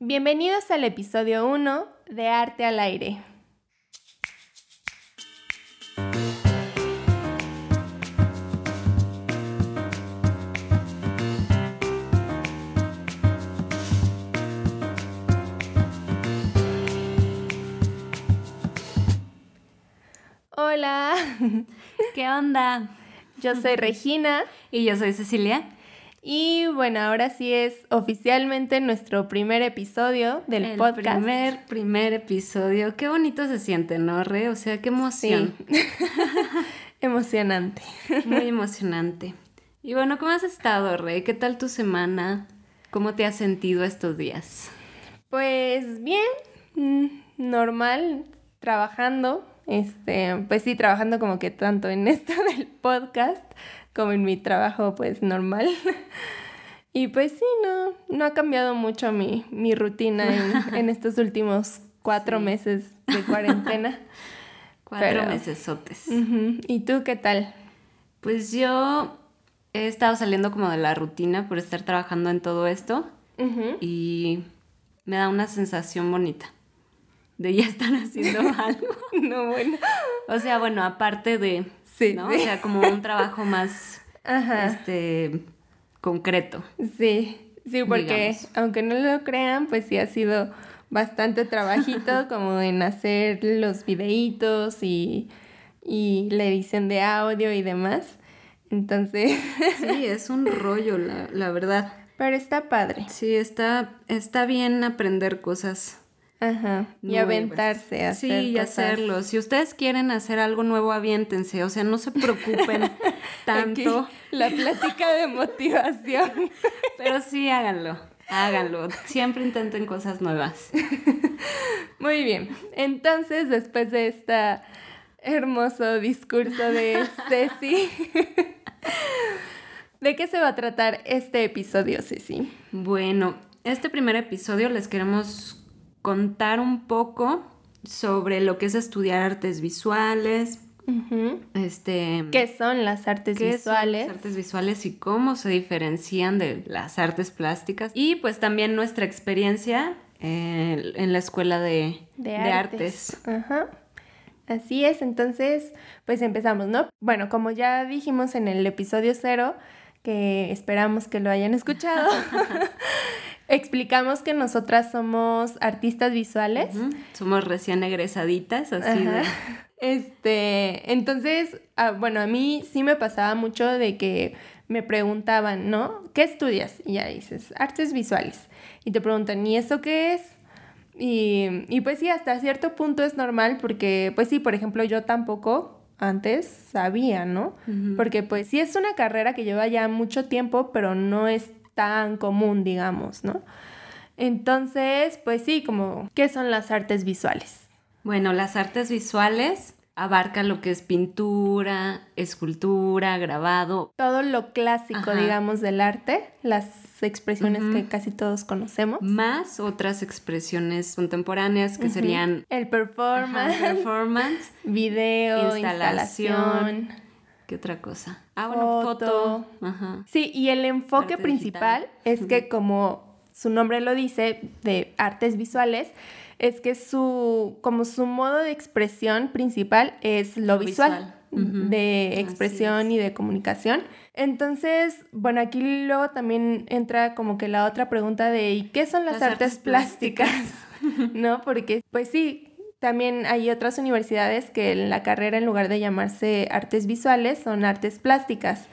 Bienvenidos al episodio 1 de Arte al Aire. Hola, ¿Qué onda? yo soy Regina Y yo soy Cecilia. Y bueno, ahora sí es oficialmente nuestro primer episodio del el podcast. primer, primer episodio. Qué bonito se siente, ¿no, Re? O sea, qué emoción. Sí. Emocionante. Muy emocionante. Y bueno, ¿cómo has estado, Re? ¿Qué tal tu semana? ¿Cómo te has sentido estos días? Pues bien, mm, normal, trabajando. Este, pues sí, trabajando como que tanto en esto del podcast como en mi trabajo, pues normal. Y pues sí, no, no ha cambiado mucho mi, mi rutina en, en estos últimos cuatro Sí. meses de cuarentena. Cuatro mesesotes. Ujú. ¿Y tú qué tal? Pues yo he estado saliendo como de la rutina por estar trabajando en todo esto y me da una sensación bonita de ya estar haciendo algo. No, bueno. O sea, bueno, aparte de, Sí, ¿no? sí. O sea, como un trabajo más, Ajá. este, concreto. Sí, sí, porque Digamos. aunque no lo crean, pues sí ha sido bastante trabajito como en hacer los videitos y, y la edición de audio y demás. Entonces, Sí, es un rollo, la, la verdad. pero está padre. Sí, está, está bien aprender cosas. Ajá. Y nuevas. aventarse a Sí, hacer y cosas. hacerlo. Si ustedes quieren hacer algo nuevo, aviéntense. O sea, no se preocupen Aquí, tanto. la plática de motivación. Pero sí, háganlo. Háganlo. Siempre intenten cosas nuevas. Muy bien. Entonces, después de este hermoso discurso de Ceci, ¿de qué se va a tratar este episodio, Ceci? Bueno, este primer episodio les queremos contar un poco sobre lo que es estudiar artes visuales, este, ¿Qué son las artes qué son visuales? las artes visuales y cómo se diferencian de las artes plásticas y pues también nuestra experiencia eh, en la escuela de, de de artes. artes. Ajá. Así es, entonces, pues empezamos, ¿no? Bueno, como ya dijimos en el episodio cero, que esperamos que lo hayan escuchado, explicamos que nosotras somos artistas visuales. Somos recién egresaditas, así de... Este, entonces, ah, bueno, a mí sí me pasaba mucho de que me preguntaban, ¿no? ¿Qué estudias? Y ya dices, artes visuales. Y te preguntan, ¿y eso qué es? Y, y pues sí, hasta cierto punto es normal porque, pues sí, por ejemplo, yo tampoco antes sabía, ¿no? Porque pues sí es una carrera que lleva ya mucho tiempo, pero no es tan común, digamos, ¿no? Entonces, pues sí, como, ¿qué son las artes visuales? Bueno, las artes visuales abarcan lo que es pintura, escultura, grabado. todo lo clásico, Ajá. digamos, del arte, las expresiones que casi todos conocemos. más otras expresiones contemporáneas que serían El ajá, performance, performance. video, instalación. instalación. ¿Qué otra cosa? Ah, bueno, Foto. foto. Ajá. Sí, y el enfoque Arte principal digital. es que como su nombre lo dice, de artes visuales, es que su, como su modo de expresión principal es lo, Lo visual, de expresión es. y de comunicación. Entonces, bueno, aquí luego también entra como que la otra pregunta de ¿y qué son las, Las artes, artes plásticas? ¿No? Porque, pues sí, también hay otras universidades que en la carrera, en lugar de llamarse artes visuales, son artes plásticas.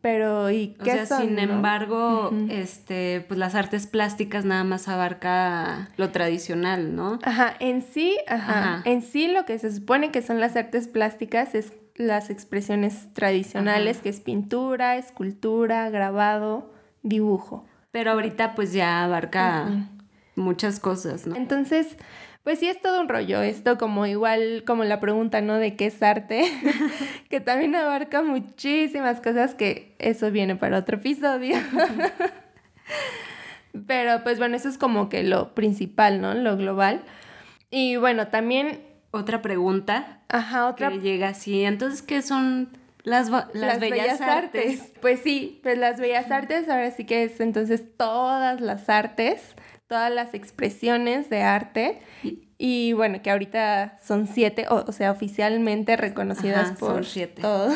Pero, ¿y O qué sea, son? sin no? embargo, este, pues las artes plásticas nada más abarca lo tradicional, ¿no? Ajá, en sí, ajá, Ajá. en sí lo que se supone que son las artes plásticas es las expresiones tradicionales, Ajá. que es pintura, escultura, grabado, dibujo. Pero ahorita pues ya abarca muchas cosas, ¿no? Entonces, pues sí es todo un rollo, esto como igual como la pregunta, ¿no? De qué es arte, que también abarca muchísimas cosas que eso viene para otro episodio. Pero pues bueno, eso es como que lo principal, ¿no? Lo global. Y bueno, también, Otra pregunta ajá, otra que llega así. Entonces, ¿qué son las, ba- las, bellas, artes? Pues sí, pues las bellas artes ahora sí que es entonces todas las artes, todas las expresiones de arte. Y bueno, que ahorita son siete, o, sea, oficialmente reconocidas por todos.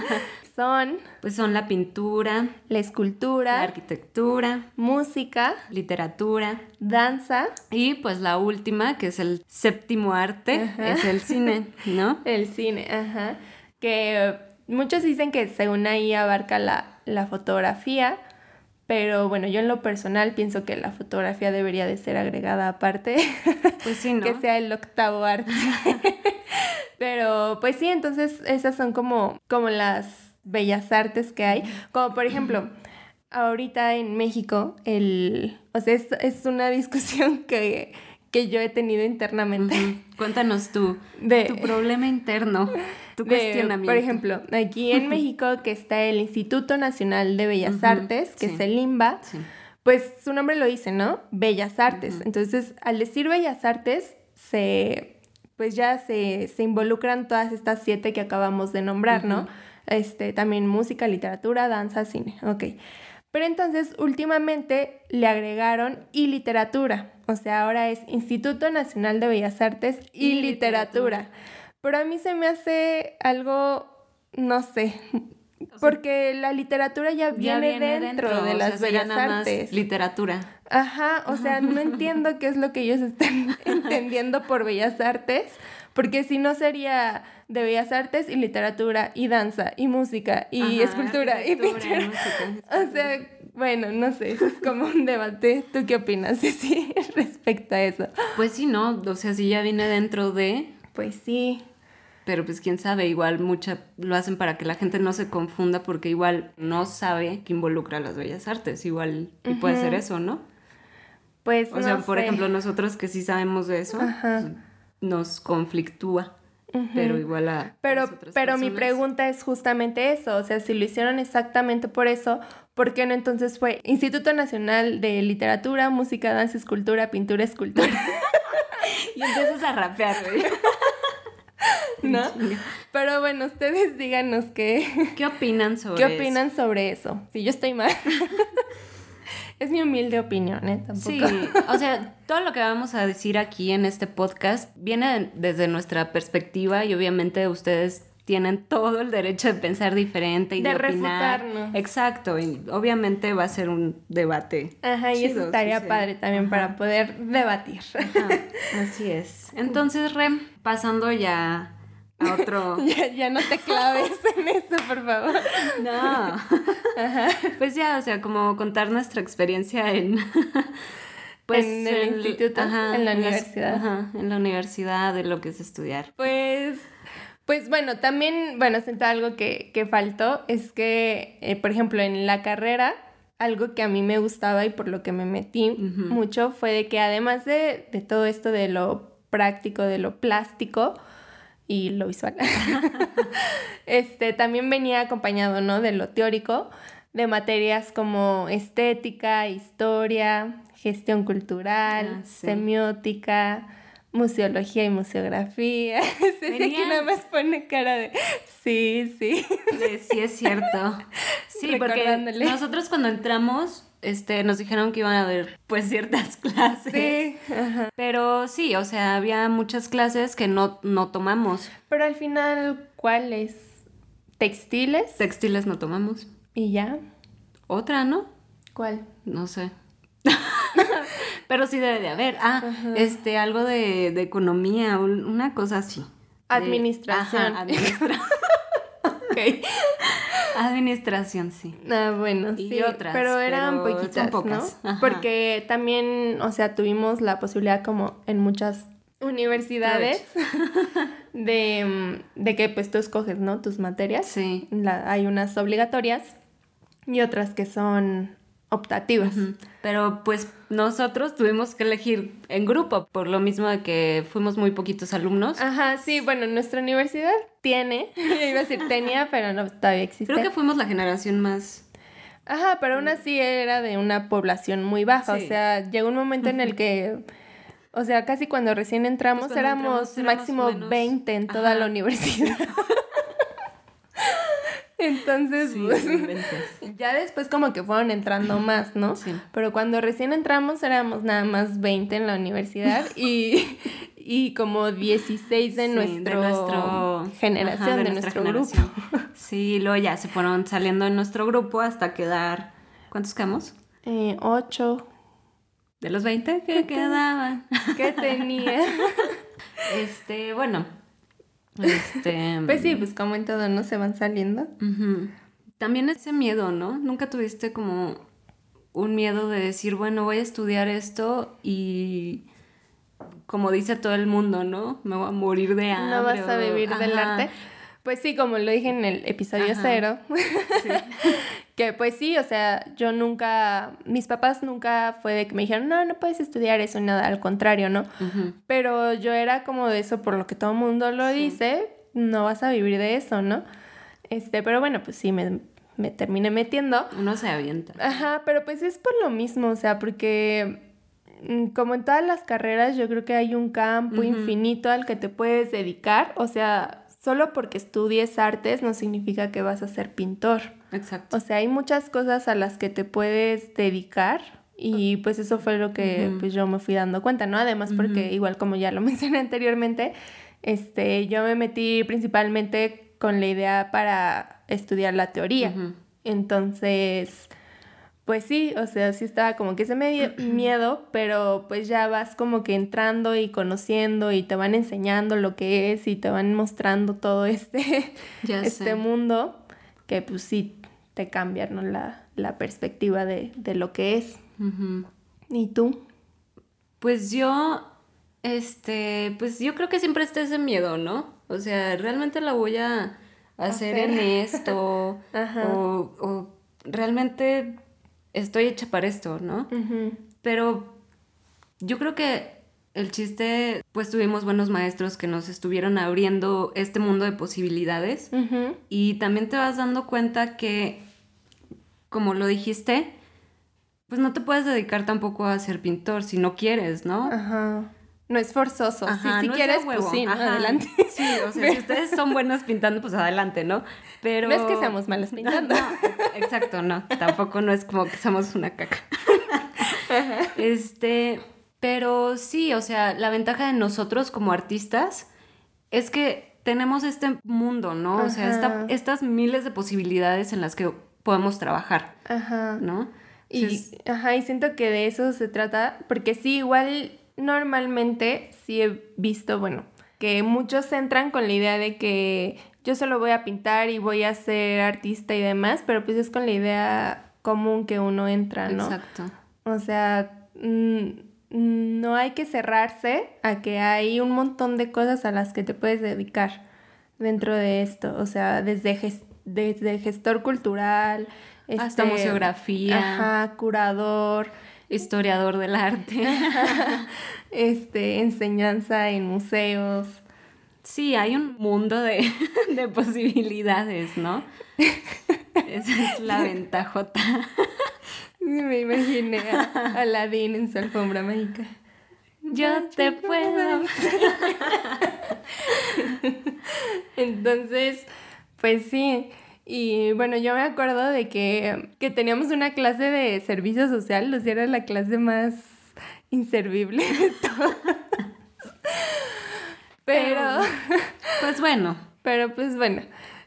son. Pues son la pintura, la escultura, la arquitectura, música, literatura, danza. Y pues la última, que es el séptimo arte, es el cine, ¿no? El cine, ajá. Que muchos dicen que según ahí abarca la, la fotografía, pero bueno, yo en lo personal pienso que la fotografía debería de ser agregada aparte. Pues sí, ¿no? que sea el octavo arte. Pero pues sí, entonces esas son como, como las bellas artes que hay. Como por ejemplo, ahorita en México, el, o sea, es, es una discusión que, que yo he tenido internamente. Cuéntanos tú, de, tu problema interno, tu cuestionamiento. Por ejemplo, aquí en México que está el Instituto Nacional de Bellas Artes, que es el IMBA, pues su nombre lo dice, ¿no? Bellas Artes. Entonces, al decir Bellas Artes, se, pues ya se, se, involucran todas estas siete que acabamos de nombrar, ¿no? Este, también música, literatura, danza, cine, ok. Pero entonces últimamente le agregaron y literatura, o sea, ahora es Instituto Nacional de Bellas Artes y, literatura. Pero a mí se me hace algo, no sé, porque la literatura ya viene, dentro, de las bellas artes. literatura. Ajá, o sea, no entiendo qué es lo que ellos están entendiendo por bellas artes, porque si no sería de bellas artes y literatura y danza y música y escultura y pintura. o sea, bueno, no sé, es como un debate. ¿Tú qué opinas, Ceci, respecto a eso? Pues sí, ¿no? O sea, si ya viene dentro de... Pues sí. Pero pues quién sabe, igual mucha lo hacen para que la gente no se confunda porque igual no sabe que involucra las bellas artes, igual y puede ser eso, ¿no? Pues O sea, por ejemplo, nosotros que sí sabemos de eso, pues, nos conflictúa. Pero igual a. Pero, pero mi pregunta es justamente eso. O sea, si lo hicieron exactamente por eso, ¿por qué no entonces fue Instituto Nacional de Literatura, Música, Danza, Escultura, Pintura, Escultura? y empiezas a rapear, güey. ¿No? Pero bueno, ustedes díganos qué. ¿Qué opinan sobre ¿Qué opinan sobre eso? Si yo estoy mal. Es mi humilde opinión, ¿eh? Tampoco. Sí, o sea, todo lo que vamos a decir aquí en este podcast viene desde nuestra perspectiva y obviamente ustedes tienen todo el derecho de pensar diferente y de, de opinar. Exacto, y obviamente va a ser un debate. Ajá, y eso estaría padre también para poder debatir. así es. Entonces, Rem, pasando ya a otro. ya, no te claves en eso, por favor. No. Pues ya, o sea, como contar nuestra experiencia en. Pues en el instituto, en la universidad. ajá, en la universidad, de lo que es estudiar. Pues. Pues bueno, también, bueno, siento algo que, que faltó, es que, eh, por ejemplo, en la carrera, algo que a mí me gustaba y por lo que me metí mucho fue de que además de, de todo esto de lo práctico, de lo plástico, y lo visual. este también venía acompañado, ¿no? De lo teórico, de materias como estética, historia, gestión cultural, ah, semiótica, museología y museografía. Ese que nada más pone cara de sí, sí. Sí, es cierto. Sí, porque nosotros cuando entramos este, nos dijeron que iban a haber pues ciertas clases. Sí. Pero sí, o sea, había muchas clases que no, no tomamos. Pero al final, ¿cuáles? ¿Textiles? Textiles no tomamos. ¿Y ya? Otra, ¿no? ¿Cuál? No sé. Pero sí debe de haber. Ah, este, algo de, de, economía, una cosa así. Administración. administración. ok. Administración, sí. Ah, bueno, sí. otras. Pero eran poquitas, pocas. ¿no? Porque también, o sea, tuvimos la posibilidad como en muchas universidades de, de, que pues tú escoges, ¿no? Tus materias. Sí. hay unas obligatorias y otras que son optativas. Pero pues nosotros tuvimos que elegir en grupo, por lo mismo de que fuimos muy poquitos alumnos. Ajá, sí, bueno, nuestra universidad tiene, iba a decir tenía, pero no, todavía existe. Creo que fuimos la generación más... Ajá, pero aún así era de una población muy baja, o sea, llegó un momento en el que... O sea, casi cuando recién entramos, pues éramos, máximo 20 en toda la universidad. Entonces, pues, ya después como que fueron entrando más, ¿no? Sí. Pero cuando recién entramos éramos nada más 20 en la universidad y, y como 16 de, nuestro, generación, de, nuestro grupo. Sí, luego ya se fueron saliendo de nuestro grupo hasta quedar... ¿Cuántos quedamos? Eh, ocho. ¿De los 20 que quedaban? ¿Qué tenía? este, bueno, este... Pues sí, pues como en todo, ¿no? Se van saliendo. También ese miedo, ¿no? Nunca tuviste como un miedo de decir, bueno, voy a estudiar esto y como dice todo el mundo, ¿no? Me voy a morir de hambre. No vas a vivir del arte. Pues sí, como lo dije en el episodio cero, que pues sí, o sea, yo nunca, mis papás nunca fue de que me dijeron, no, no puedes estudiar eso, nada, al contrario, ¿no? Pero yo era como de eso, por lo que todo el mundo lo dice, no vas a vivir de eso, ¿no? Este, pero bueno, pues sí, me, me terminé metiendo. Uno se avienta. Ajá, pero pues es por lo mismo, o sea, porque mm, como en todas las carreras, yo creo que hay un campo infinito al que te puedes dedicar, o sea, solo porque estudies artes no significa que vas a ser pintor. Exacto. O sea, hay muchas cosas a las que te puedes dedicar y pues eso fue lo que pues yo me fui dando cuenta, ¿no? Además porque igual como ya lo mencioné anteriormente, este, yo me metí principalmente con la idea para estudiar la teoría. Entonces, pues sí, o sea, sí estaba como que ese medio miedo, pero pues ya vas como que entrando y conociendo y te van enseñando lo que es y te van mostrando todo este, este mundo que pues sí te cambia, ¿no? La, perspectiva de, lo que es. ¿Y tú? Pues yo, este, pues yo creo que siempre está ese miedo, ¿no? O sea, realmente la voy a hacer, en esto o, o realmente estoy hecha para esto, ¿no? Pero yo creo que el chiste, pues tuvimos buenos maestros que nos estuvieron abriendo este mundo de posibilidades y también te vas dando cuenta que, como lo dijiste, pues no te puedes dedicar tampoco a ser pintor si no quieres, ¿no? Ajá. No es forzoso. si quieres, pues sí, adelante. Sí, o sea, si ustedes son buenas pintando, pues adelante, ¿no? Pero... No es que seamos malas pintando. exacto, no. Tampoco no es como que somos una caca. Este, pero sí, o sea, la ventaja de nosotros como artistas es que tenemos este mundo, ¿no? O sea, estas miles de posibilidades en las que podemos trabajar, Ajá. ¿no? Y, ajá, y siento que de eso se trata, porque sí, igual normalmente sí he visto, bueno, que muchos entran con la idea de que yo solo voy a pintar y voy a ser artista y demás, pero pues es con la idea común que uno entra, ¿no? Exacto. O sea, mm, no hay que cerrarse a que hay un montón de cosas a las que te puedes dedicar dentro de esto, o sea, desde, desde gestor cultural, hasta este, museografía, ajá, curador, historiador del arte, este, enseñanza en museos. Sí, hay un mundo de, posibilidades, ¿no? Esa es la ventajota. me imaginé a Aladdin en su alfombra mágica. Yo te puedo. Entonces, pues sí. Y bueno, yo me acuerdo de que, teníamos una clase de servicio social, o sea, era la clase más inservible de todas. Pero, pues bueno. Pero pues bueno,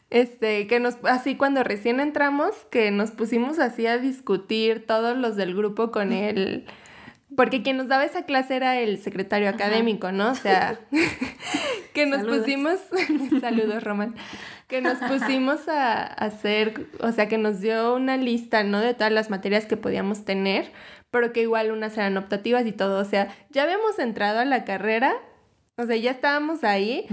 este, que nos, así cuando recién entramos, que nos pusimos así a discutir todos los del grupo con él porque quien nos daba esa clase era el secretario académico, ¿no? O sea, que nos pusimos, saludos Román, que nos pusimos a, hacer, o sea, que nos dio una lista, ¿no? De todas las materias que podíamos tener, pero que igual unas eran optativas y todo, o sea, ya habíamos entrado a la carrera, o sea, ya estábamos ahí,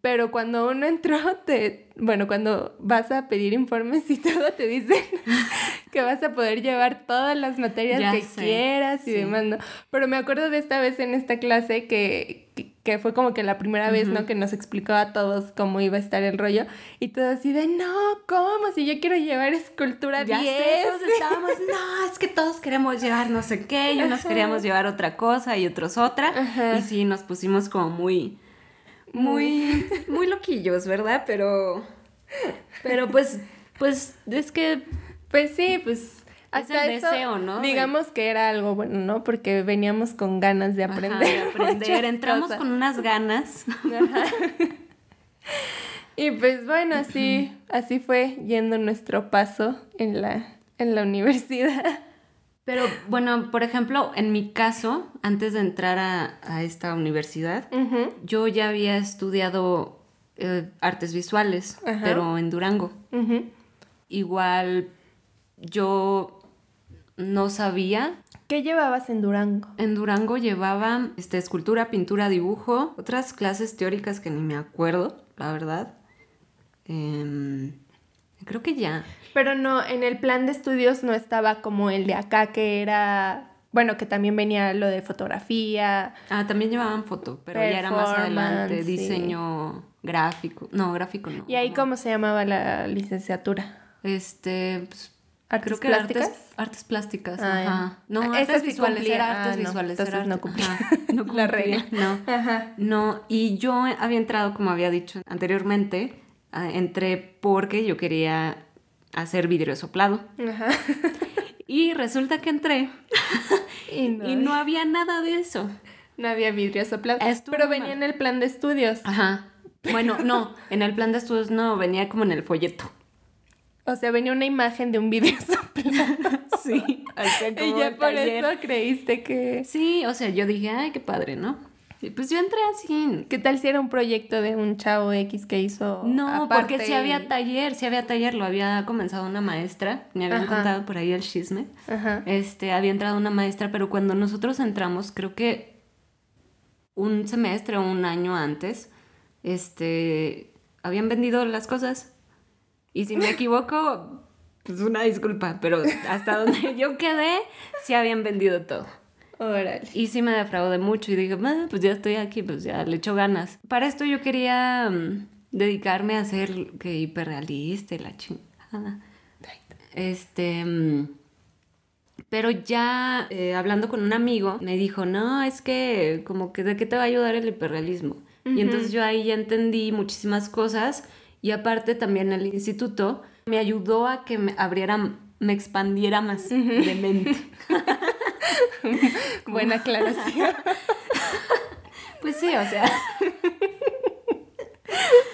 pero cuando uno entró, te, bueno, cuando vas a pedir informes y todo, te dicen que vas a poder llevar todas las materias que quieras y demás, ¿no? Pero me acuerdo de esta vez en esta clase que, que, fue como que la primera vez, ¿no? Que nos explicó a todos cómo iba a estar el rollo y todo así de, no, ¿cómo? Si yo quiero llevar escultura ya 10. todos estábamos, no, es que todos queremos llevar no sé qué y unos queríamos llevar otra cosa y otros otra. Y sí, nos pusimos como muy muy, muy loquillos, ¿verdad? Pero, pero pues, Pues es que... Pues sí, pues hasta es el deseo, ¿no? Digamos que era algo bueno, ¿no? Porque veníamos con ganas de aprender. de aprender. Entramos con unas ganas. Y pues bueno, así, así fue yendo nuestro paso en la, en la universidad. Pero bueno, por ejemplo, en mi caso, antes de entrar a, esta universidad, yo ya había estudiado eh, artes visuales, pero en Durango. Igual yo no sabía. ¿Qué llevabas en Durango? En Durango llevaba este, escultura, pintura, dibujo, otras clases teóricas que ni me acuerdo, la verdad. Em, creo que ya. Pero no, en el plan de estudios no estaba como el de acá, que era bueno, que también venía lo de fotografía. Ah, también llevaban foto, pero ya era más adelante, diseño gráfico. No, gráfico no. ¿Y ahí cómo se llamaba la licenciatura? Este, pues, ¿Artes creo que plásticas? Artes, artes plásticas, ah, ajá. No, artes visuales, era artes visuales. Entonces no cumplía. no cumplía, la regla. No, ajá. no, y yo había entrado, como había dicho anteriormente, Ah, entré porque yo quería hacer vidrio soplado. Ajá. Y resulta que entré y, no, había nada de eso. No había vidrio soplado. pero venía en el plan de estudios. Ajá. Bueno, no, en el plan de estudios no, venía como en el folleto. O sea, venía una imagen de un soplado. sí. y ya por eso creíste que... Sí, o sea, yo dije, ay, qué padre, ¿no? Pues yo entré así. ¿Qué tal si era un proyecto de un chavo X que hizo? No, porque si había taller, si había taller, lo había comenzado una maestra, me habían contado por ahí el chisme. Ajá. Este, había entrado una maestra, pero cuando nosotros entramos, creo que un semestre o un año antes, este, habían vendido las cosas. Y si me equivoco, pues una disculpa, pero hasta donde yo quedé, sí habían vendido todo. Y sí me defraudé mucho y dije, pues ya estoy aquí, pues ya le echo ganas. Para esto yo quería mm, dedicarme a ser que hiperrealista y la chingada. Este... Mm, pero ya eh, hablando con un amigo, me dijo, no, es que como que de qué te va a ayudar el hiperrealismo. Y entonces yo ahí ya entendí muchísimas cosas y aparte también el instituto me ayudó a que me abriera, me expandiera más de mente. Buena aclaración. pues sí, o sea.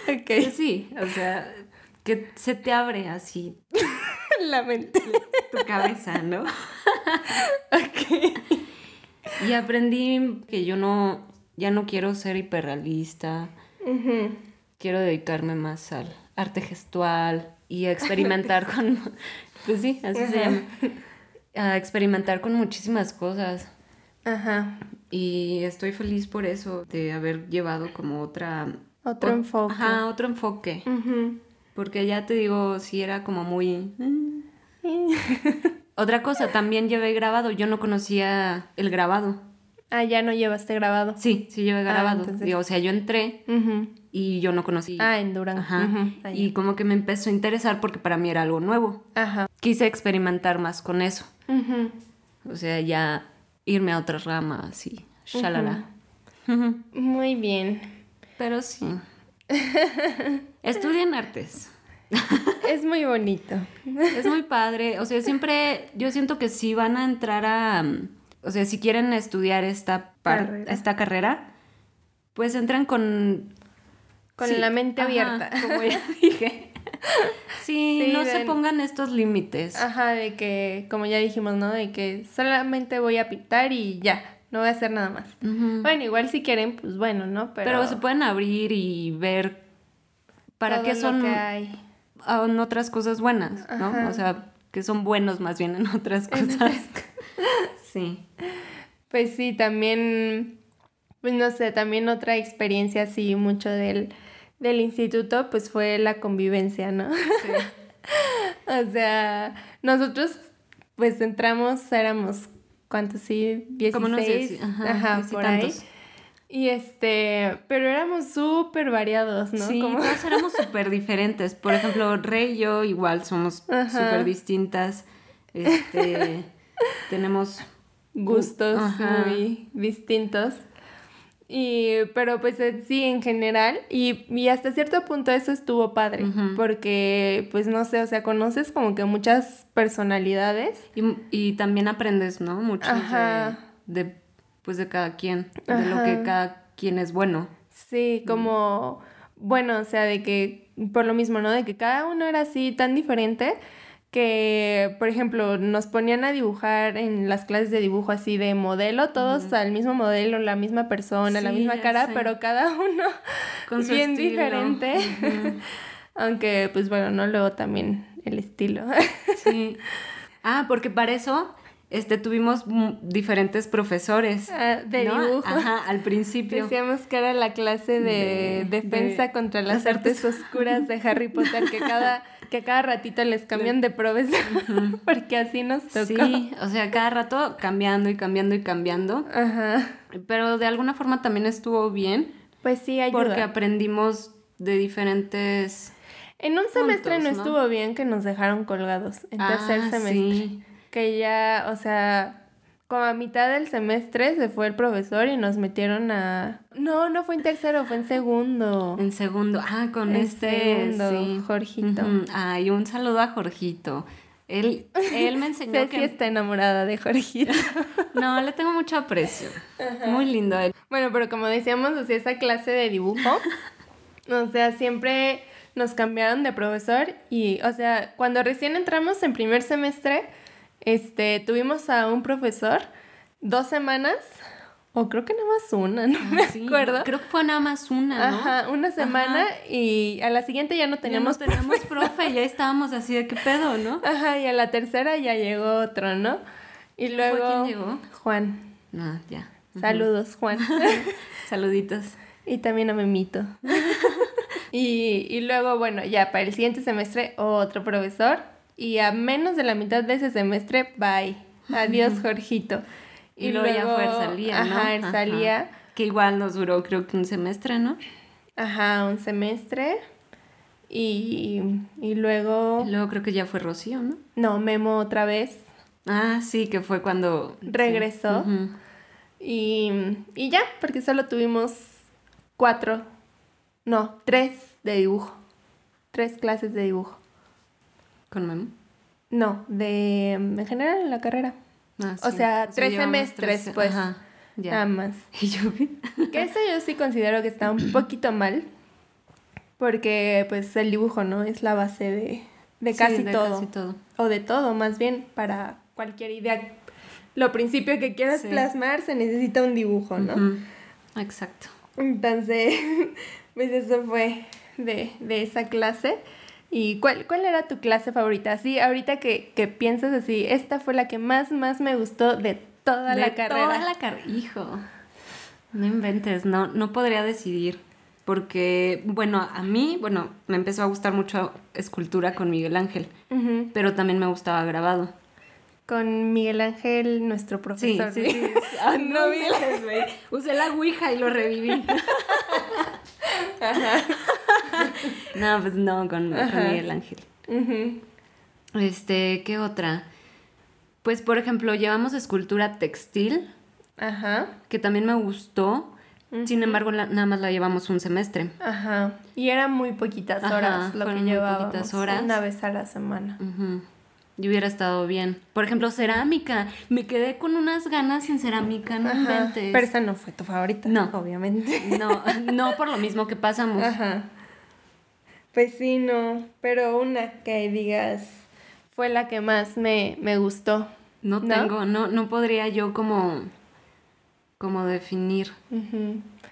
ok. Pues sí, o sea, que se te abre así. La mente. Tu cabeza, ¿no? ok. Y aprendí que yo no, ya no quiero ser hiperrealista. Quiero dedicarme más al arte gestual y a experimentar con... Pues sí, así se llama a experimentar con muchísimas cosas. Ajá. Y estoy feliz por eso, de haber llevado como otra... Otro enfoque. Ajá, otro enfoque. Porque ya te digo, si era como muy... otra cosa, también llevé grabado, yo no conocía el grabado. Ah, ya no llevaste grabado. Sí, sí llevé ah, grabado. o sea, yo entré y yo no conocí. Ah, en Durango. Ajá. y como que me empezó a interesar porque para mí era algo nuevo. Ajá. Quise experimentar más con eso. O sea, ya irme a otras ramas y shalala. Muy bien. Pero sí. Estudien artes. es muy bonito. Es muy padre. O sea, siempre yo siento que si van a entrar a... O sea, si quieren estudiar esta, carrera. esta carrera, pues entran con... Con la mente abierta. Como ya dije. Sí, no se pongan estos límites. Ajá, de que, como ya dijimos, ¿no? De que solamente voy a pintar y ya, no voy a hacer nada más. Bueno, igual si quieren, pues bueno, ¿no? Pero, se pueden abrir y ver para qué son que hay. en otras cosas buenas, ¿no? O sea, que son buenos más bien en otras cosas. sí. Pues sí, también, pues no sé, también otra experiencia así mucho del del instituto, pues fue la convivencia, ¿no? Sí. o sea, nosotros pues entramos, éramos, ¿cuántos? Sí, 16. ajá, ajá por ahí. Y este, pero éramos súper variados, ¿no? Sí, todos éramos súper diferentes. Por ejemplo, Rey y yo igual somos súper distintas. Este, tenemos gustos muy distintos. Y, pero pues sí, en general, y, y hasta cierto punto eso estuvo padre, porque pues no sé, o sea, conoces como que muchas personalidades. Y, y también aprendes, ¿no? Mucho de, pues de cada quien, de lo que cada quien es bueno. Sí, como, bueno, o sea, de que, por lo mismo, ¿no? De que cada uno era así tan diferente que, por ejemplo, nos ponían a dibujar en las clases de dibujo así de modelo, todos al mismo modelo, la misma persona, la misma cara, pero cada uno Con bien diferente. Aunque, pues bueno, no luego también el estilo. sí. Ah, porque para eso este, tuvimos diferentes profesores. Ah, de dibujo. Ajá, al principio. Decíamos que era la clase de, defensa contra las, artes, oscuras de Harry Potter, que cada, que cada ratito les cambian de profesor, porque así nos tocó. Sí, o sea, cada rato cambiando y cambiando y cambiando. Ajá. Pero de alguna forma también estuvo bien. Pues sí, ayuda. Porque aprendimos de diferentes... En un semestre no, estuvo bien que nos dejaron colgados, en tercer ah, semestre. Sí que ya, o sea, como a mitad del semestre se fue el profesor y nos metieron a... No, no fue en tercero, fue en segundo. En segundo, ah, con este... Segundo, Jorgito. Ay, un saludo a Jorgito. Él, él me enseñó Ceci que... está enamorada de Jorgito. no, le tengo mucho aprecio. Muy lindo él. Bueno, pero como decíamos, o sea, esa clase de dibujo, o sea, siempre nos cambiaron de profesor y, o sea, cuando recién entramos en primer semestre este, tuvimos a un profesor dos semanas, o creo que nada más una, no ah, me acuerdo. Creo que fue nada más una, ¿no? Ajá, una semana y a la siguiente ya no teníamos ya no teníamos profe, ya estábamos así de qué pedo, ¿no? Ajá, y a la tercera ya llegó otro, ¿no? Y luego quién llegó? Juan. Ah, ya. Saludos, Juan. Saluditos. Y también a Memito. y, y luego, bueno, ya para el siguiente semestre, otro profesor y a menos de la mitad de ese semestre, bye. Adiós, Jorgito. Y, luego, ya fue, salía, ¿no? Ajá, él salía. Que igual nos duró creo que un semestre, ¿no? Ajá, un semestre. Y, y luego... luego creo que ya fue Rocío, ¿no? No, Memo otra vez. Ah, sí, que fue cuando... Regresó. y, y ya, porque solo tuvimos cuatro, no, tres de dibujo. Tres clases de dibujo. ¿Con Memo? No, de en general en la carrera. Ah, o sea, tres semestres, pues. Ajá, ya. Nada más. ¿Y yo Que eso yo sí considero que está un poquito mal. Porque, pues, el dibujo, ¿no? Es la base de, de, casi, todo. casi todo. O de todo, más bien, para cualquier idea. Lo principio que quieras plasmar se necesita un dibujo, ¿no? Exacto. Entonces, pues eso fue de, de esa clase. ¿Y cuál, cuál era tu clase favorita? Así, ahorita que, que piensas así, esta fue la que más, más me gustó de toda la carrera. Toda la carrera. Hijo, no inventes, no, no podría decidir. Porque, bueno, a mí, bueno, me empezó a gustar mucho escultura con Miguel Ángel, pero también me gustaba grabado. Con Miguel Ángel, nuestro profesor. Sí, sí, sí. Ah, no, Miguel Usé la Ouija y lo reviví. Ajá. no, pues no, con, Miguel Ángel. Este, ¿qué otra? Pues, por ejemplo, llevamos escultura textil. Ajá. Que también me gustó. Sin embargo, nada más la llevamos un semestre. Ajá. Y eran muy poquitas horas lo que llevábamos. poquitas horas. Una vez a la semana. Y hubiera estado bien. Por ejemplo, cerámica. Me quedé con unas ganas en cerámica, no Pero esa no fue tu favorita. No. Obviamente. No, no por lo mismo que pasamos. Ajá. Pues sí, no, pero una que digas fue la que más me, gustó. No, tengo, no, no podría yo como, como definir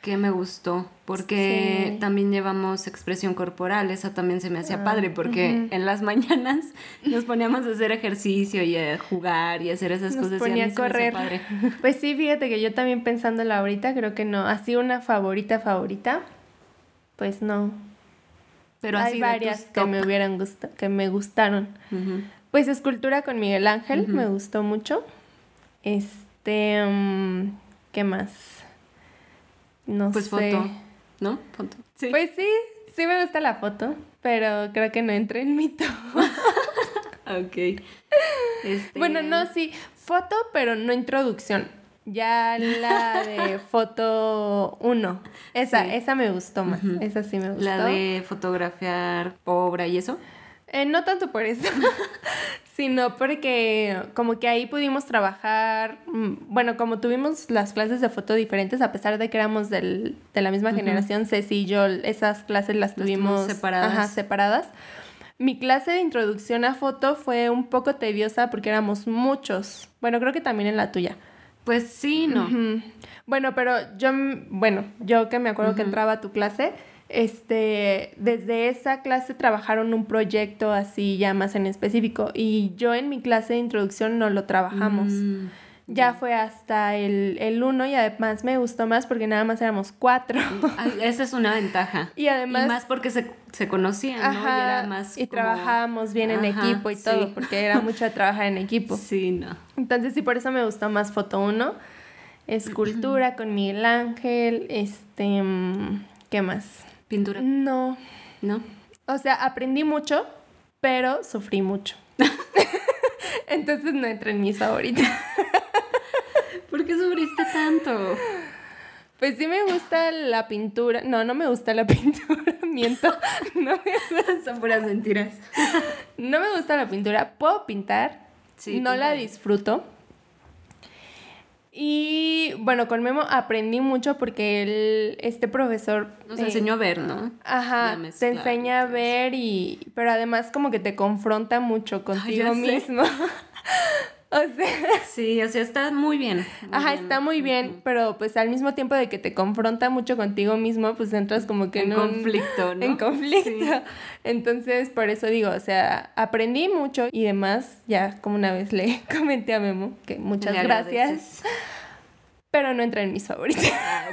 qué me gustó, porque también llevamos expresión corporal, esa también se me hacía padre, porque en las mañanas nos poníamos a hacer ejercicio y a jugar y a hacer esas cosas. Ponía a, correr. Pues sí, fíjate que yo también pensándola ahorita, creo que no, así una favorita, favorita, pues no. Pero hay varias que me hubieran gustado, que me gustaron. Pues escultura con Miguel Ángel, me gustó mucho. Este, mm, ¿qué más? No pues foto, ¿no? Foto. Sí. Pues sí, sí me gusta la foto, pero creo que no entré en mito. ok. Este... Bueno, no, sí, foto, pero no introducción. Ya la de foto 1. Esa, esa me gustó más. Esa sí me gustó. La de fotografiar obra y eso. Eh, no tanto por eso, sino porque como que ahí pudimos trabajar, mm, bueno, como tuvimos las clases de foto diferentes, a pesar de que éramos del, de la misma generación, Ceci y yo, esas clases las tuvimos separadas. separadas. Mi clase de introducción a foto fue un poco tediosa porque éramos muchos. Bueno, creo que también en la tuya. Pues sí, no. Bueno, pero yo, bueno, yo que me acuerdo que entraba a tu clase, este, desde esa clase trabajaron un proyecto así ya más en específico y yo en mi clase de introducción no lo trabajamos. Mm, ya fue hasta el, el uno y además me gustó más porque nada más éramos cuatro. Esa es una ventaja. y además... más porque se, se conocían, ¿no? Y era más Y trabajábamos bien en equipo y todo, porque era mucho trabajar en equipo. Sí, no. Entonces sí, por eso me gustó más foto uno. Escultura con Miguel Ángel, este... Mm, ¿Qué más? ¿Pintura? No. ¿No? O sea, aprendí mucho, pero sufrí mucho. Entonces no entré en mis favoritas. ¿Por qué sufriste tanto? Pues sí me gusta la pintura. No, no me gusta la pintura. Miento. No me gustan. Son puras mentiras. No me gusta la pintura. Puedo pintar. Sí, no la disfruto. Y bueno, con Memo aprendí mucho porque él, este profesor... Nos enseñó a ver, ¿no? Ajá, te enseña a ver y... Pero además como que te confronta mucho contigo mismo. O sea. Sí, o sea, está muy bien. ajá, está muy bien, pero pues al mismo tiempo de que te confronta mucho contigo mismo, pues entras como que en, en conflicto, ¿no? En conflicto. Entonces, por eso digo, o sea, aprendí mucho y demás, ya como una vez le comenté a Memo, que muchas gracias. Pero no entra en mis favoritos. Ah,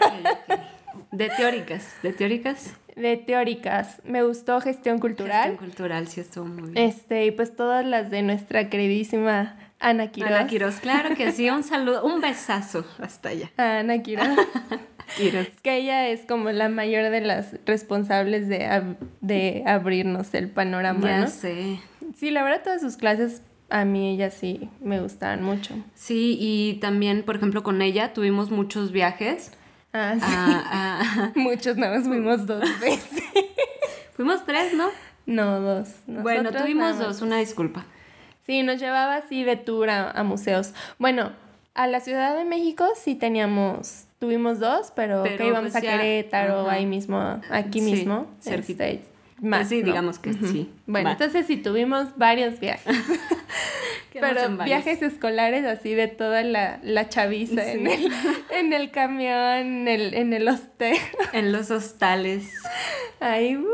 de teóricas, de teóricas. De teóricas. Me gustó gestión cultural. Gestión cultural, sí estuvo muy bien. Este, y pues todas las de nuestra queridísima Ana Quiroz. Ana Quiroz, claro que sí, un saludo, un besazo hasta allá. Ana Quiroz. Quiroz. que ella es como la mayor de las responsables de, de abrirnos el panorama, ya sé. Sí, la verdad todas sus clases a mí ella sí me gustaban mucho. Sí, y también, por ejemplo, con ella tuvimos muchos viajes. Ah, sí. Muchos, nada más fuimos dos veces. fuimos tres, ¿no? No, dos. bueno, tuvimos dos, una disculpa. Sí, nos llevaba así de tour a, museos. Bueno, a la Ciudad de México sí teníamos, tuvimos dos, pero, que íbamos pues a Querétaro, ahí mismo, aquí mismo. Este, más, sí, digamos que sí. Bueno, entonces sí tuvimos varios viajes. pero viajes escolares así de toda la, la chaviza en, el, en el camión, en el, en el hostel. En los hostales. Ahí, uh,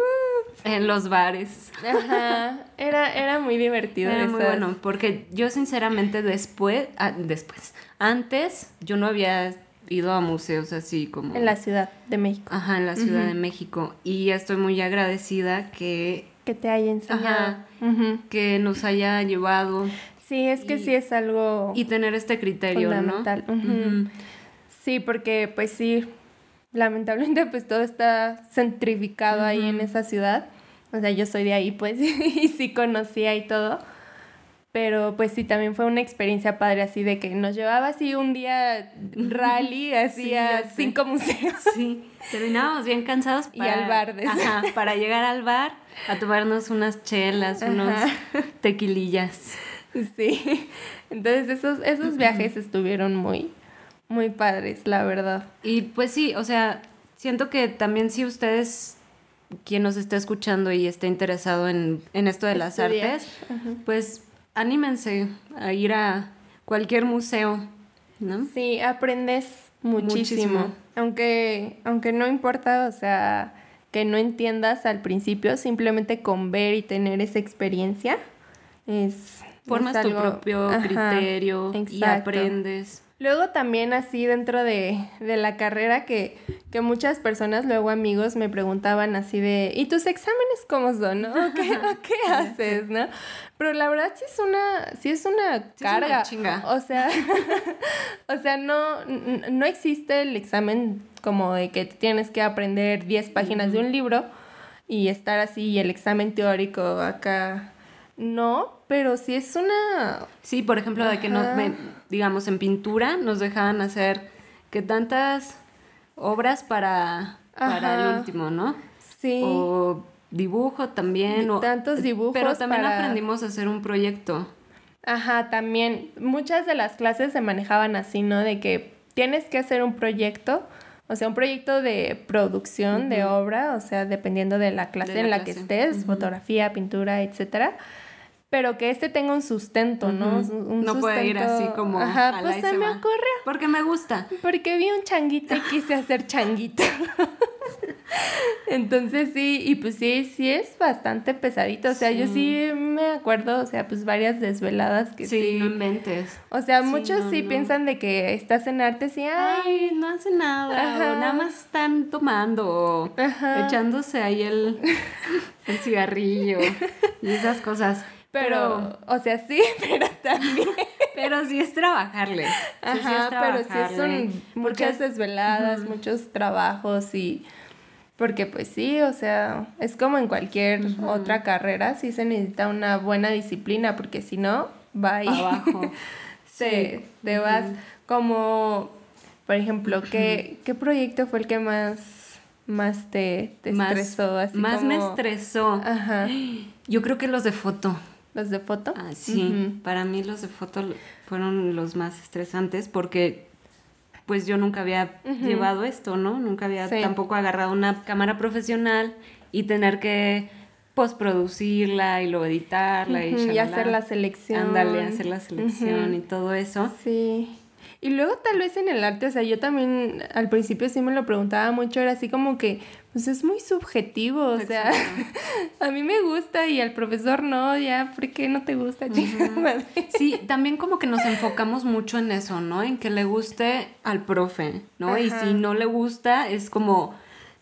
en los bares. Ajá, era, era muy divertido. Era muy bueno, porque yo sinceramente después, ah, después, antes yo no había ido a museos así como... En la Ciudad de México. Ajá, en la Ciudad de México. Y estoy muy agradecida que... Que te haya enseñado. Que nos haya llevado. Sí, es que sí es algo... Y tener este criterio, fundamental. ¿no? Sí, porque pues sí, lamentablemente pues todo está centrificado ahí en esa ciudad. O sea, yo soy de ahí pues y sí conocía y todo. Pero pues sí, también fue una experiencia padre así de que nos llevaba así un día rally, así a cinco museos. Sí, terminábamos bien cansados. y al bar. Ajá, para llegar al bar a tomarnos unas chelas, unos tequilillas. Sí, entonces esos, esos viajes estuvieron muy, muy padres, la verdad. Y pues sí, o sea, siento que también si ustedes, quien nos está escuchando y está interesado en, esto de las artes, pues anímense a ir a cualquier museo, ¿no? Sí, aprendes muchísimo. Aunque, aunque no importa, o sea, que no entiendas al principio, simplemente con ver y tener esa experiencia es... Formas tu propio criterio y aprendes. Luego también así dentro de, la carrera que, que, muchas personas, luego amigos, me preguntaban así de, ¿y tus exámenes cómo son? ¿no? ¿Qué, ¿Qué, haces? ¿no? Pero la verdad sí es una, sí es una carga. O sea, o sea, no, no existe el examen como de que tienes que aprender 10 páginas de un libro y estar así, y el examen teórico acá no, pero sí es una... Sí, por ejemplo, de que no, digamos, en pintura nos dejaban hacer que tantas obras para, para el último, ¿no? Sí. O dibujo también. O, tantos dibujos. Pero también aprendimos a hacer un proyecto. Ajá, también. Muchas de las clases se manejaban así, ¿no? De que tienes que hacer un proyecto, o sea, un proyecto de producción de obra, o sea, dependiendo de la clase en la que estés, fotografía, pintura, etcétera pero que este tenga un sustento, ¿no? no puede ir así como. Ajá, pues se, me ocurrió. Porque me gusta. Porque vi un changuito y quise hacer changuito. Entonces sí, y pues sí, sí es bastante pesadito. O sea, yo sí me acuerdo, o sea, pues varias desveladas que sí. Sí, no inventes. O sea, muchos sí piensan de que estás en arte y ay, no hace nada, o nada más están tomando, o echándose ahí el, el cigarrillo y esas cosas. Pero, o sea, sí, pero también. pero sí es trabajarle. Ajá, pero sí son muchas desveladas, muchos trabajos y. Porque pues sí, o sea, es como en cualquier otra carrera, sí se necesita una buena disciplina, porque si no, va ahí. Abajo. sí, te vas como, por ejemplo, ¿qué, ¿qué proyecto fue el que más, más te, te estresó? Así más me estresó. Ajá. Yo creo que los de foto. ¿Los de foto? Ah, sí, para mí los de foto fueron los más estresantes porque pues yo nunca había llevado esto, ¿no? Nunca había tampoco agarrado una cámara profesional y tener que postproducirla y luego editarla y, y hacer la selección. Ándale, hacer la selección y todo eso. Sí. Y luego tal vez en el arte, o sea, yo también al principio sí me lo preguntaba mucho, era así como que, pues es muy subjetivo, o sea, a mí me gusta y al profesor no, ya, ¿por qué no te gusta, Sí, también como que nos enfocamos mucho en eso, ¿no? En que le guste al profe, ¿no? Y si no le gusta, es como,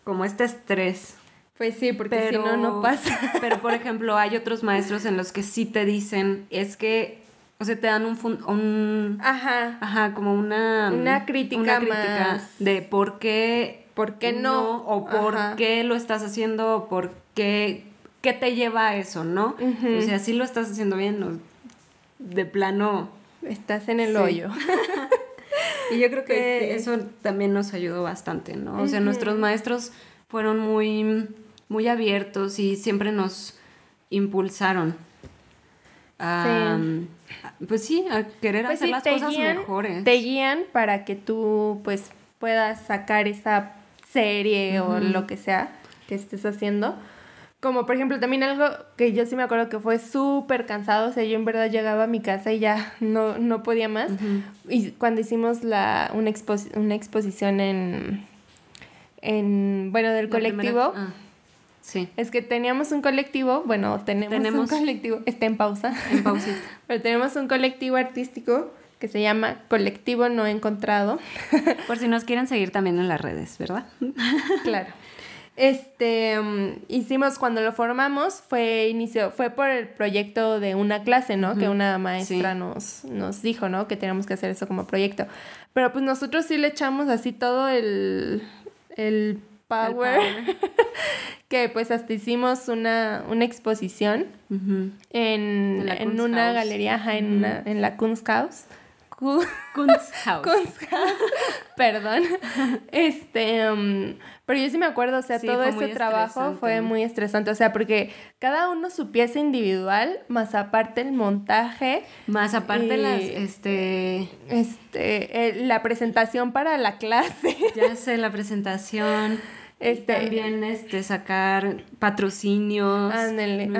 como este estrés. Pues sí, porque si no, no pasa. Pero, por ejemplo, hay otros maestros en los que sí te dicen, es que o sea, te dan un, un ajá, ajá, como una una crítica, una crítica de por qué por qué no, o por qué lo estás haciendo, o por qué qué te lleva a eso, ¿no? O sea, si lo estás haciendo bien, de plano. Estás en el hoyo. y yo creo que pues eso también nos ayudó bastante, ¿no? O sea, nuestros maestros fueron muy muy abiertos y siempre nos impulsaron pues sí, a querer pues hacer las cosas mejores. Te guían para que tú pues puedas sacar esa serie o lo que sea que estés haciendo. Como por ejemplo también algo que yo sí me acuerdo que fue súper cansado, o sea, yo en verdad llegaba a mi casa y ya no, no podía más. Y cuando hicimos la, una, una exposición en, en, bueno, del colectivo, ah. Sí. Es que teníamos un colectivo, bueno, tenemos, un colectivo, está en pausa. En pausita. Pero tenemos un colectivo artístico que se llama Colectivo No Encontrado. Por si nos quieren seguir también en las redes, ¿verdad? claro. Este, um, hicimos cuando lo formamos, fue inicio, fue por el proyecto de una clase, ¿no? Que una maestra nos, nos dijo, ¿no? Que teníamos que hacer eso como proyecto. Pero pues nosotros sí le echamos así todo el, el power, que pues hasta hicimos una, una exposición en, en, una galería, en, en la Kunsthaus. Kunsthaus. Kunsthaus. Perdón. Este, um, pero yo sí me acuerdo, o sea, todo ese trabajo fue muy estresante, o sea, porque cada uno su pieza individual, más aparte el montaje. Más aparte las, este... Este, eh, la presentación para la clase. Ya sé, la presentación. Este, también este, sacar patrocinios. Ándale,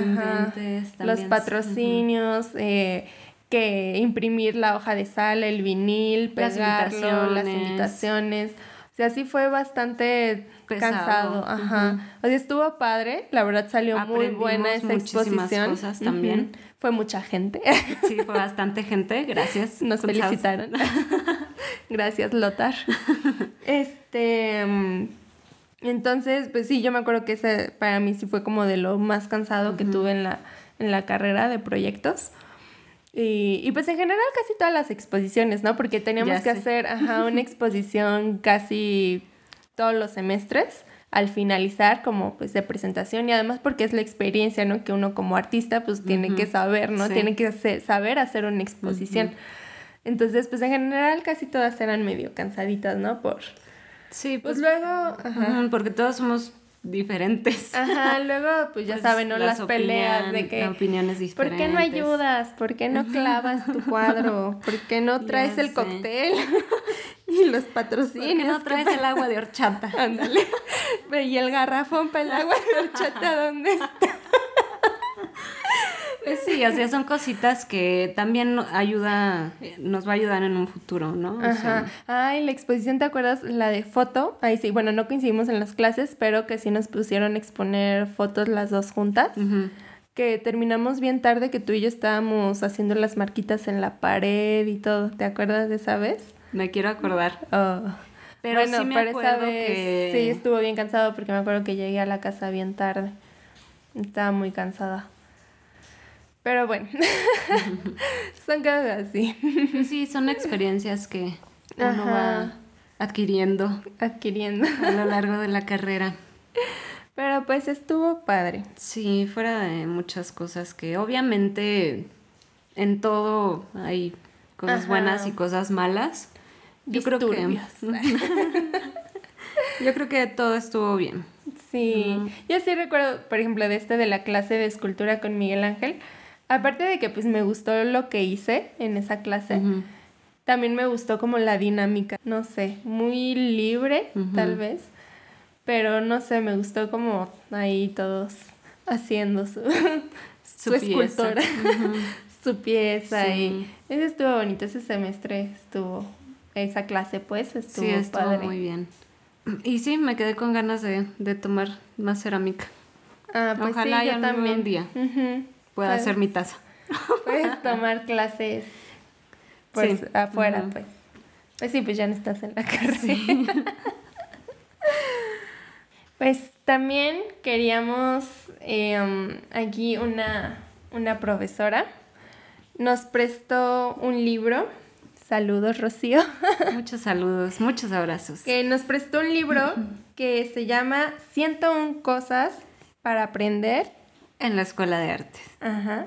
Los patrocinios, eh, que imprimir la hoja de sal, el vinil, pegarlo, las invitaciones. O sea, sí fue bastante cansado. Ajá. O sea, estuvo padre. La verdad salió muy buena esa exposición. cosas también. Fue mucha gente. Sí, fue bastante gente. Gracias. Nos felicitaron. Gracias, Lotar. Este. Entonces, pues sí, yo me acuerdo que ese para mí sí fue como de lo más cansado que tuve en la, en la carrera de proyectos. Y, y, pues en general casi todas las exposiciones, ¿no? Porque teníamos que hacer ajá, una exposición casi todos los semestres. al finalizar como pues de presentación y además porque es la experiencia, ¿no? Que uno como artista pues tiene que saber, ¿no? Tiene que saber hacer una exposición. Entonces pues en general casi todas eran medio cansaditas, ¿no? Por... Sí, pues, pues luego... porque todos somos diferentes. Ajá, luego pues ya pues, saben, ¿no? Las, peleas de que... Opiniones diferentes. ¿Por qué no ayudas? ¿Por qué no clavas tu cuadro? ¿Por qué no traes el cóctel? y los patrocinios. ¿Por qué no traes el agua de horchata? Ándale. y el garrafón para el agua de horchata, ¿dónde está? Pues sí, o sea, son cositas que también ayuda, nos va a ayudar en un futuro, ¿no? Ajá. Ay, la exposición, ¿te acuerdas? La de foto. Ahí sí, bueno, no coincidimos en las clases, pero que sí nos pusieron a exponer fotos las dos juntas. Que terminamos bien tarde, que tú y yo estábamos haciendo las marquitas en la pared y todo. ¿Te acuerdas de esa vez? Me quiero acordar. Oh. Pero sí me acuerdo que... Sí, estuvo bien cansado porque me acuerdo que llegué a la casa bien tarde. Estaba muy cansada. Pero bueno, son cosas así. Sí, son experiencias que uno va adquiriendo. Adquiriendo. A lo largo de la carrera. Pero pues estuvo padre. Sí, fuera de muchas cosas que obviamente en todo hay cosas buenas y cosas malas. Yo creo que Yo creo que todo estuvo bien. Sí, yo sí recuerdo, por ejemplo, de este de la clase de escultura con Miguel Ángel, Aparte de que pues me gustó lo que hice en esa clase, también me gustó como la dinámica, no sé, muy libre tal vez, pero no sé, me gustó como ahí todos haciendo su, su, escultura, su pieza y ese estuvo bonito, ese semestre estuvo, esa clase pues estuvo, sí, estuvo muy bien. Y sí, me quedé con ganas de, tomar más cerámica. Ah, pues Ojalá sí, yo también. día pueda hacer mi taza. Puedes tomar clases pues afuera, pues. Pues sí, pues ya no estás en la carrera. pues también queríamos em, aquí una, una profesora. Nos prestó un libro. Saludos, Rocío. Muchos saludos, muchos abrazos. Que nos prestó un libro que se llama 101 cosas para aprender en la Escuela de Artes. Ajá.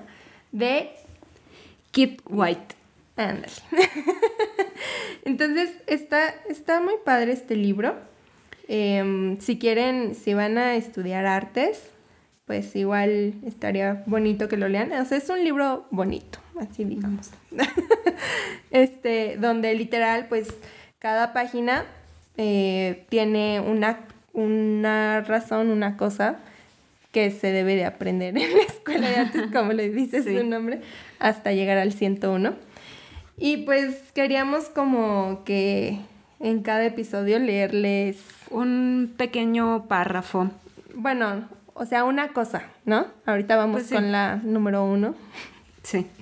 De Kit White. Ándale. Entonces, está, está muy padre este libro. Em, si quieren, si van a estudiar artes, pues igual estaría bonito que lo lean. O sea, es un libro bonito, así digamos. este, donde literal, pues, cada página eh, tiene una, una razón, una cosa que se debe de aprender en la escuela de artes, como le dice su nombre, hasta llegar al 101. Y pues queríamos como que en cada episodio leerles un pequeño párrafo. Bueno, o sea, una cosa, ¿no? Ahorita vamos pues con la número uno. Sí.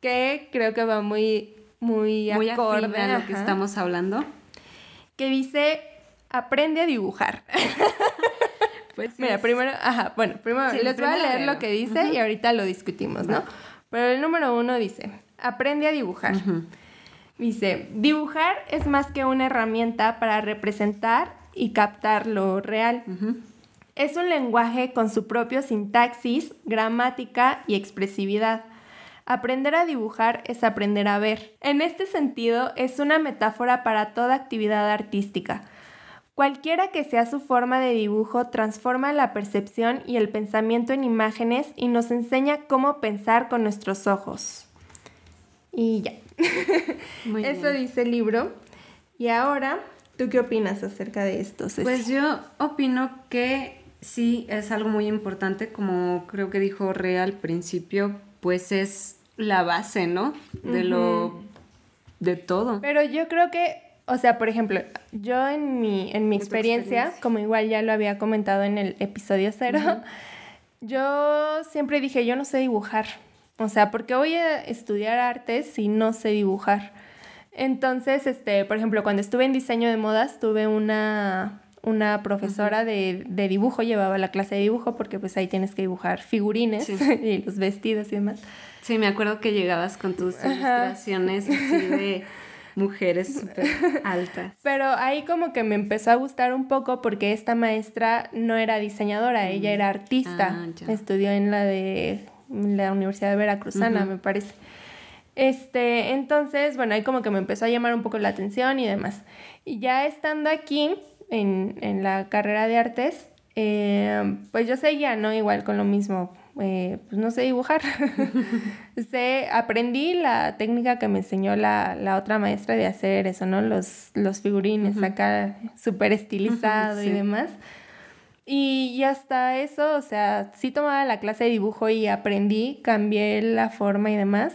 Que creo que va muy, muy, muy acorde a lo que estamos hablando. Que dice, aprende a dibujar. Pues Mira, primero, ajá, bueno, primero les voy a leer lo que dice y ahorita lo discutimos, ¿no? Pero el número uno dice, aprende a dibujar. Dice, dibujar es más que una herramienta para representar y captar lo real. Es un lenguaje con su propio sintaxis, gramática y expresividad. Aprender a dibujar es aprender a ver. En este sentido, es una metáfora para toda actividad artística Cualquiera que sea su forma de dibujo transforma la percepción y el pensamiento en imágenes y nos enseña cómo pensar con nuestros ojos. Y ya. Eso dice el libro. Y ahora, ¿tú qué opinas acerca de esto? Pues yo opino que sí es algo muy importante, como creo que dijo Re al principio, pues es la base, ¿no? De lo de todo. Pero yo creo que o sea, por ejemplo, yo en mi, en mi experiencia, como igual ya lo había comentado en el episodio cero, yo siempre dije, yo no sé dibujar. O sea, porque voy a estudiar artes si no sé dibujar. Entonces, este, por ejemplo, cuando estuve en diseño de modas, tuve una, una profesora de, de, dibujo, llevaba la clase de dibujo porque pues ahí tienes que dibujar figurines y los vestidos y demás. Sí, me acuerdo que llegabas con tus ilustraciones así de mujeres súper altas. Pero ahí como que me empezó a gustar un poco porque esta maestra no era diseñadora, ella era artista. Ah, Estudió en la de la Universidad de Veracruzana, me parece. Este, entonces, bueno, ahí como que me empezó a llamar un poco la atención y demás. Y ya estando aquí en, en la carrera de artes, eh, pues yo seguía, ¿no? Igual con lo mismo, eh, pues no sé dibujar. sé, aprendí la técnica que me enseñó la, la, otra maestra de hacer eso, ¿no? Los, los figurines acá súper estilizado y demás. Y, hasta eso, o sea, sí tomaba la clase de dibujo y aprendí, cambié la forma y demás,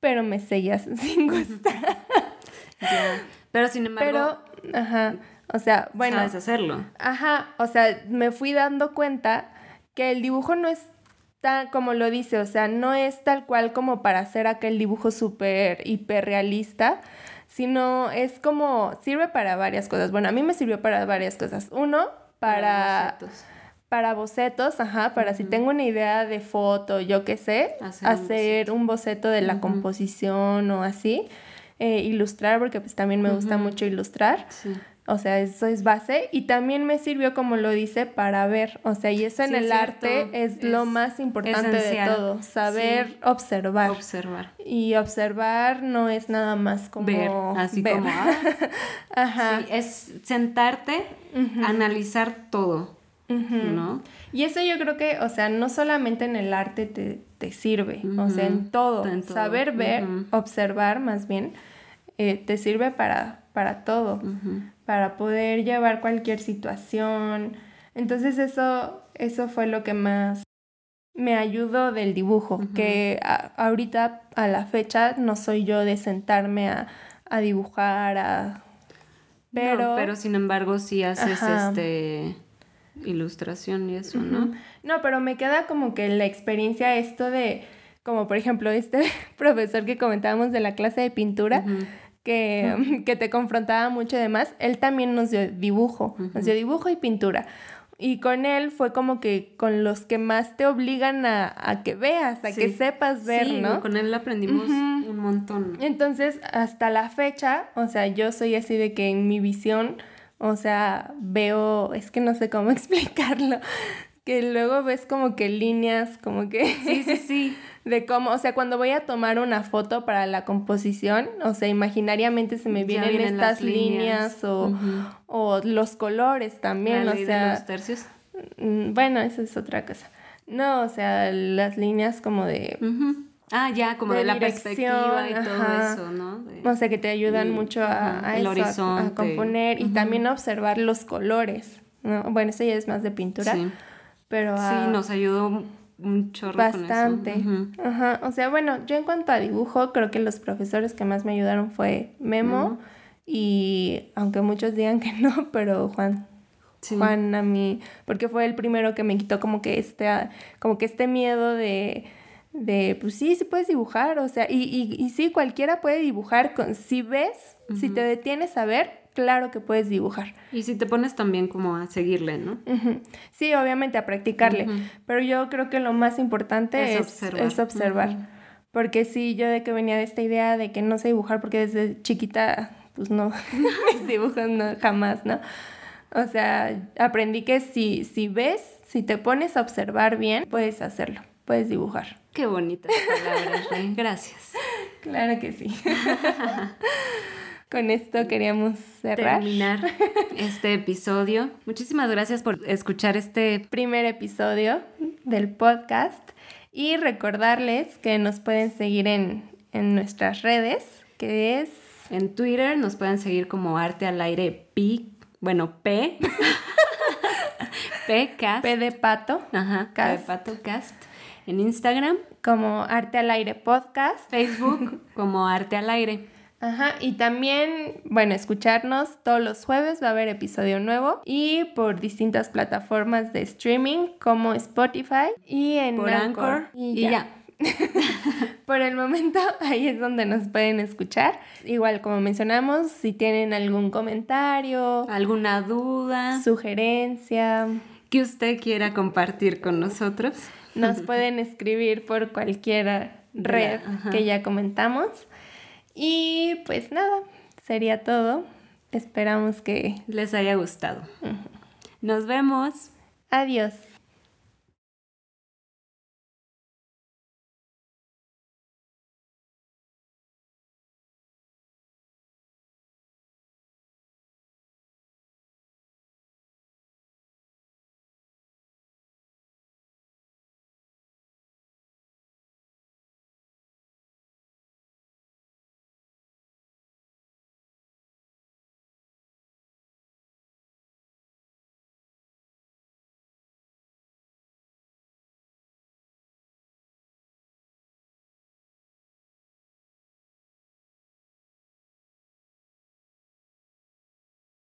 pero me seguía sin gustar. Pero sin embargo... Pero, ajá, o sea, bueno... Sabes hacerlo. Ajá, o sea, me fui dando cuenta que el dibujo no es tan como lo dice, o sea, no es tal cual como para hacer aquel dibujo súper hiperrealista, sino es como, sirve para varias cosas. Bueno, a mí me sirvió para varias cosas. Uno, para... bocetos. Para bocetos, ajá, para si tengo una idea de foto, yo qué sé, hacer, un, boceto. de la composición o así, eh, ilustrar, porque pues también me gusta mucho ilustrar. O sea, eso es base. Y también me sirvió, como lo dice, para ver. O sea, y eso en el arte es, lo más importante de todo. Saber observar. Observar. Y observar no es nada más como... Ver, así como... Ah. Ajá. es sentarte, analizar todo. ¿No? Y eso yo creo que, o sea, no solamente en el arte te, sirve, o sea, en todo. Saber ver, observar más bien, eh, te sirve para, para todo para poder llevar cualquier situación. Entonces eso, eso fue lo que más me ayudó del dibujo, que ahorita a la fecha no soy yo de sentarme a, dibujar, a... Pero, pero sin embargo sí haces este ilustración y eso, ¿no? No, pero me queda como que la experiencia esto de, como por ejemplo este profesor que comentábamos de la clase de pintura, que, te confrontaba mucho además, él también nos dio dibujo, nos dio dibujo y pintura. Y con él fue como que con los que más te obligan a, que veas, a que sepas ver, sí, ¿no? Con él aprendimos un montón. Entonces, hasta la fecha, o sea, yo soy así de que en mi visión, o sea, veo, es que no sé cómo explicarlo, que luego ves como que líneas, como que... Sí, sí, sí. de cómo, o sea, cuando voy a tomar una foto para la composición, o sea, imaginariamente se me vienen, estas líneas, o, o, los colores también, o sea... los tercios? Mm, bueno, eso es otra cosa. No, o sea, las líneas como de... Ah, ya, como de, la perspectiva y todo eso, ¿no? o sea, que te ayudan mucho a, eso, a, componer y también a observar los colores, ¿no? Bueno, eso ya es más de pintura, sí. pero... Sí, nos ayudó un chorro Bastante. Con eso. Ajá. O sea, bueno, yo en cuanto a dibujo, creo que los profesores que más me ayudaron fue Memo y aunque muchos digan que no, pero Juan. Juan a mí, porque fue el primero que me quitó como que este, como que este miedo de, de pues sí, sí puedes dibujar, o sea, y, y, y sí, cualquiera puede dibujar, con, si ves, si te detienes a ver, claro que puedes dibujar. Y si te pones también como a seguirle, ¿no? Sí, obviamente a practicarle, pero yo creo que lo más importante es, observar. Porque sí, yo de que venía de esta idea de que no sé dibujar porque desde chiquita, pues no, dibujo no, jamás, ¿no? O sea, aprendí que si, si ves, si te pones a observar bien, puedes hacerlo, puedes dibujar. Qué bonitas palabras, Gracias. Claro que sí. Con esto queríamos cerrar. Terminar este episodio. Muchísimas gracias por escuchar este primer episodio del podcast y recordarles que nos pueden seguir en, nuestras redes, que es... En Twitter nos pueden seguir como Arte al Aire P, bueno, P. P Cast. P de pato. Ajá, P de pato Cast. En Instagram. Como Arte al Aire Podcast. Facebook como Arte al Aire. Ajá, y también, bueno, escucharnos todos los jueves va a haber episodio nuevo y por distintas plataformas de streaming como Spotify y en por Anchor, y, ya. por el momento ahí es donde nos pueden escuchar. Igual como mencionamos, si tienen algún comentario, alguna duda, sugerencia. Que usted quiera compartir con nosotros, nos pueden escribir por cualquier red que ya comentamos. Y pues nada, sería todo. Esperamos que les haya gustado. Nos vemos. Adiós.